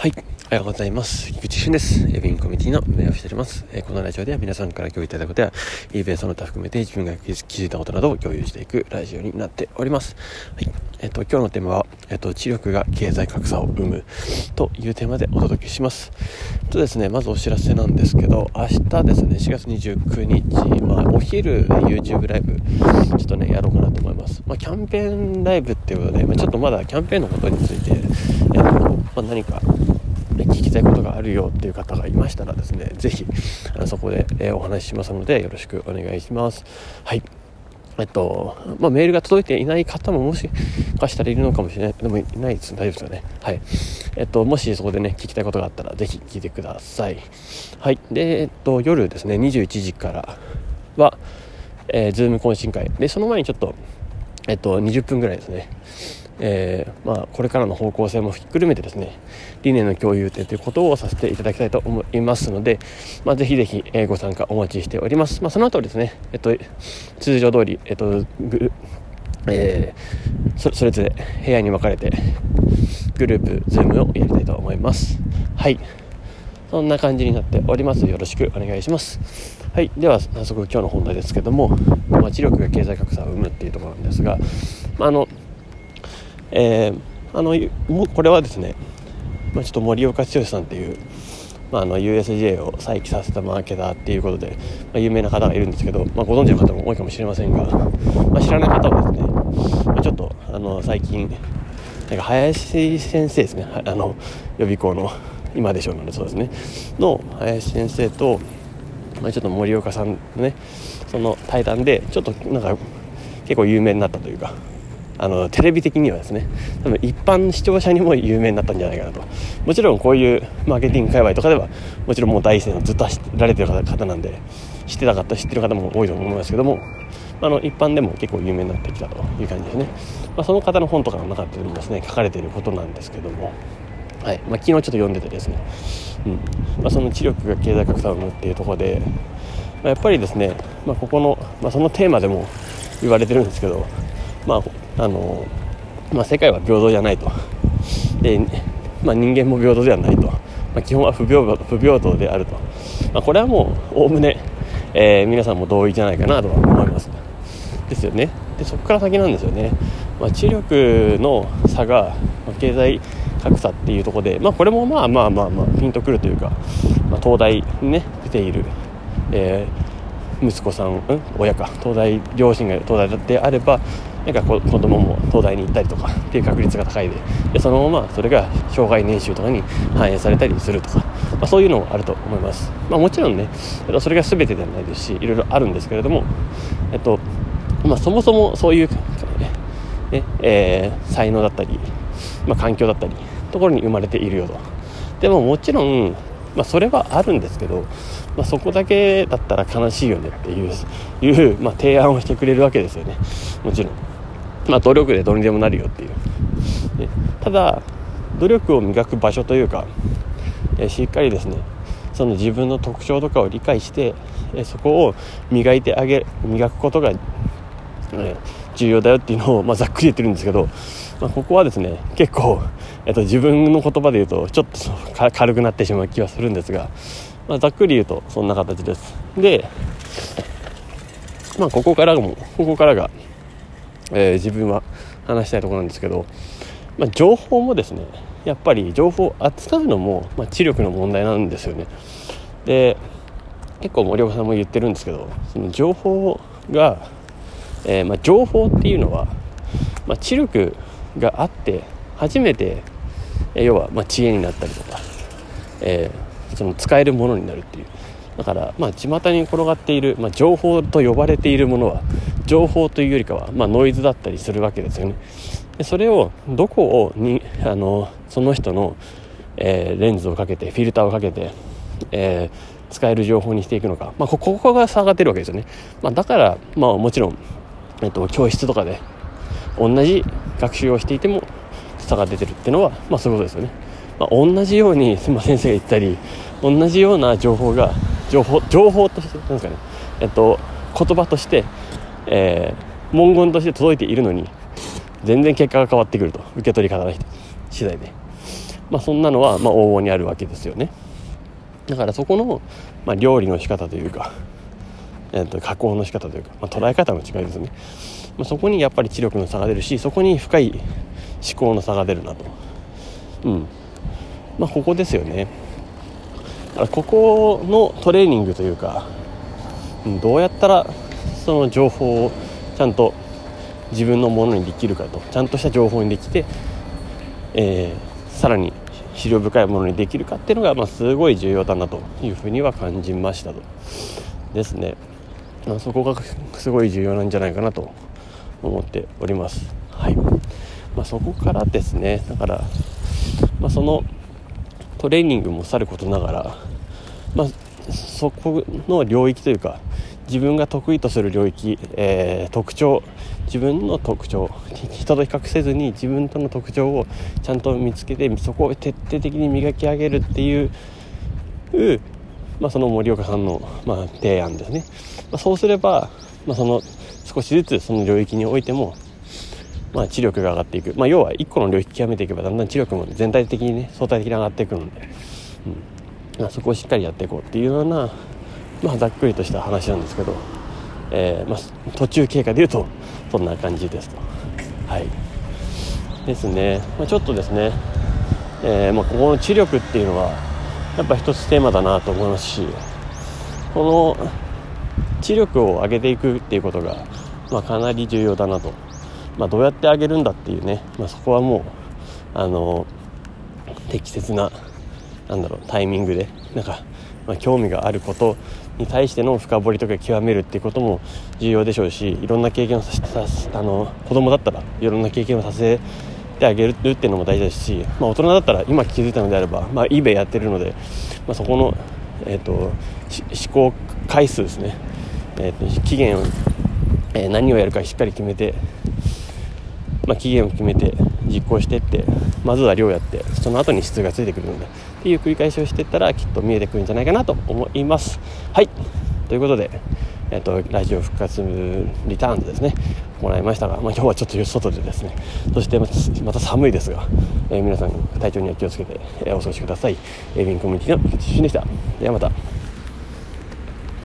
はい。おはようございます。菊池俊です。エビンコミュニティの運営をしております。えこのラジオでは皆さんから共有いただいたことや、eBay その他含めて自分が気づいたことなどを共有していくラジオになっております。はい。えっ、と、今日のテーマは、えっ、と、知力が経済格差を生むというテーマでお届けします。とですね、まずお知らせなんですけど、明日ですね、4月29日、まあ、お昼 YouTube ライブ、ちょっとね、やろうかなと思います。まあ、キャンペーンライブっていうことで、まあ、ちょっとまだキャンペーンのことについて、えっ、と、まあ、何か、あるよっていう方がいましたらですね、ぜひ、そこで、えお話ししますので、よろしくお願いします。はい。えっと、まあ、メールが届いていない方ももしかしたらいるのかもしれない。でもいないです。大丈夫ですよね。はい。えっと、もしそこでね、聞きたいことがあったら、ぜひ聞いてください。はい。で、えっと、夜ですね、21時からは、えー、ズーム懇親会。で、その前にちょっと、えっと、20分ぐらいですね。えー、まあ、これからの方向性もひっくるめてですね理念の共有点ということをさせていただきたいと思いますので、まあ、ぜひぜひ、ご参加お待ちしております、まあ、その後ですね、えっと、通常通り、えっとえー、そそれぞれ部屋に分かれてグループズームをやりたいと思います。はい。そんな感じになっております。よろしくお願いします。はい。では早速今日の本題ですけども、まあ、知力が経済格差を生むっていうところなんですが、まあ、あのえー、あのもこれはですね、まあ、ちょっと森岡剛さんっていう、まあ、あの USJ を再起させたマーケターっていうことで、まあ、有名な方がいるんですけど、まあ、ご存知の方も多いかもしれませんが、まあ、知らない方はですね、まあ、ちょっとあの最近なんか林先生ですねあの予備校の今でしょうのでそうですねの林先生と、まあ、ちょっと森岡さんのねその対談でちょっとなんか結構有名になったというかあのテレビ的にはですね多分一般視聴者にも有名になったんじゃないかなと。もちろんこういうマーケティング界隈とかではもちろんもう第一線をずっと走られてる方なんで知ってた方知ってる方も多いと思いますけどもあの一般でも結構有名になってきたという感じですね、まあ、その方の本とかの中でもですね書かれていることなんですけどもはい。まあ、昨日ちょっと読んでてですね、うん。まあ、その知力が経済格差を生むっていうところで、まあ、やっぱりですね、ま、ここの、ま、そのテーマでも言われてるんですけど、まあ、あの、まあ、世界は平等じゃないと。で、まあ、人間も平等ではないと、まあ、基本は不平不平等であると、まあ、これはもうおおむね、え、皆さんも同意じゃないかなとは思います。ですよね。でそこから先なんですよね、まあ、知力の差が、まあ、経済格差っていうところで、まあ、これもまあまあまあまあピンとくるというか、まあ、東大にね出ている、えー、息子さん、うん、親か。東大両親が東大であればなんか子供も東大に行ったりとかっていう確率が高いで。でそのままそれが障害年収とかに反映されたりするとか、まあ、そういうのもあると思います、まあ、もちろんねそれが全てではないですしいろいろあるんですけれども、えっとまあ、そもそもそういう、ねえー、才能だったり、まあ、環境だったりところに生まれているよと。でももちろん、まあ、それはあるんですけど、まあ、そこだけだったら悲しいよねっていう、まあ、提案をしてくれるわけですよね。もちろん。まあ、努力でどうにでもなるよっていう、ね、ただ努力を磨く場所というか、えしっかりですねその自分の特徴とかを理解して、えそこを磨いてあげ磨くことが、え重要だよっていうのを、ま、ざっくり言ってるんですけど、まあ、ここはですね結構、えっと、自分の言葉で言うとちょっと軽くなってしまう気はするんですが、まあ、ざっくり言うとそんな形です。でまあここからもここからがえー、自分は話したいところなんですけど、まあ、情報もですねやっぱり情報を扱うのも、ま、知力の問題なんですよね。で結構森岡さんも言ってるんですけどその情報が、えー、まあ、情報っていうのは、まあ知力があって初めて、え要はま知恵になったりとか、え、その使えるものになるっていう。だからまあ巷に転がっている、まあ、情報と呼ばれているものは情報というよりかは、まあ、ノイズだったりするわけですよね。でそれをどこをにあのその人の、えー、レンズをかけてフィルターをかけて、えー、使える情報にしていくのか、まあ、ここが差が出るわけですよね、まあ、だから、まあ、もちろん、えっと、教室とかで同じ学習をしていても差が出てるっていうのは、まあ、そういうことですよね、まあ、同じように、まあ、先生が言ったり同じような情報が情報情報としてなんですかね。えっと言葉としてえー、文言として届いているのに全然結果が変わってくると。受け取り方の次第で。まあ、そんなのはまあ往々にあるわけですよね。だからそこの、まあ、料理の仕方というか、えー、と加工の仕方というか、まあ、捉え方の違いですね、まあ、そこにやっぱり知力の差が出るしそこに深い思考の差が出るなと。うん。まあここですよね。ここのトレーニングというか、どうやったらその情報をちゃんと自分のものにできるかとちゃんとした情報にできて、えー、さらに資料深いものにできるかっていうのが、まあ、すごい重要だなというふうには感じましたと。ですね、ま、そこがすごい重要なんじゃないかなと思っております。はい、まあ、そこからですね。だから、まあ、そのトレーニングもさることながら、まあ、そこの領域というか自分が得意とする領域、えー、特徴自分の特徴人と比較せずに自分との特徴をちゃんと見つけてそこを徹底的に磨き上げるっていう、まあ、その森岡さんの、まあ、提案ですね、まあ、そうすれば、まあ、その少しずつその領域においても、まあ、知力が上がっていく、まあ、要は1個の領域極めていけばだんだん知力も全体的にね相対的に上がっていくので、うん。まあ、そこをしっかりやっていこうっていうようなまあ、ざっくりとした話なんですけど、えー、まあ、途中経過でいうとそんな感じですと。はい。ですね、まあ、ちょっとですね、えー、まあ、ここの知力っていうのはやっぱ一つテーマだなと思いますしこの知力を上げていくっていうことが、まあ、かなり重要だなと、まあ、どうやって上げるんだっていうね、まあ、そこはもうあの適切ななんだろうタイミングでなんか、まあ、興味があることに対しての深掘りとか極めるっていうことも重要でしょうしいろんな経験をさせてあの子供だったらいろんな経験をさせてあげるっていうのも大事ですし、まあ、大人だったら今気づいたのであれば、まあ、eBay やってるので、まあ、そこの、えーと、思考回数ですね、えーと、期限を、えー、何をやるかしっかり決めて、まあ、期限を決めて実行していってまずは量やってその後に質がついてくるのでっていう繰り返しをしていったらきっと見えてくるんじゃないかなと思います。はい。ということでえっと、ラジオ復活リターンズですね。もらいましたが、まあ、今日はちょっと外でですねそしてまた寒いですが、えー、皆さん体調には気をつけて、えー、お過ごしください、えー、ビンコミュニティの菊池俊でした。ではまた。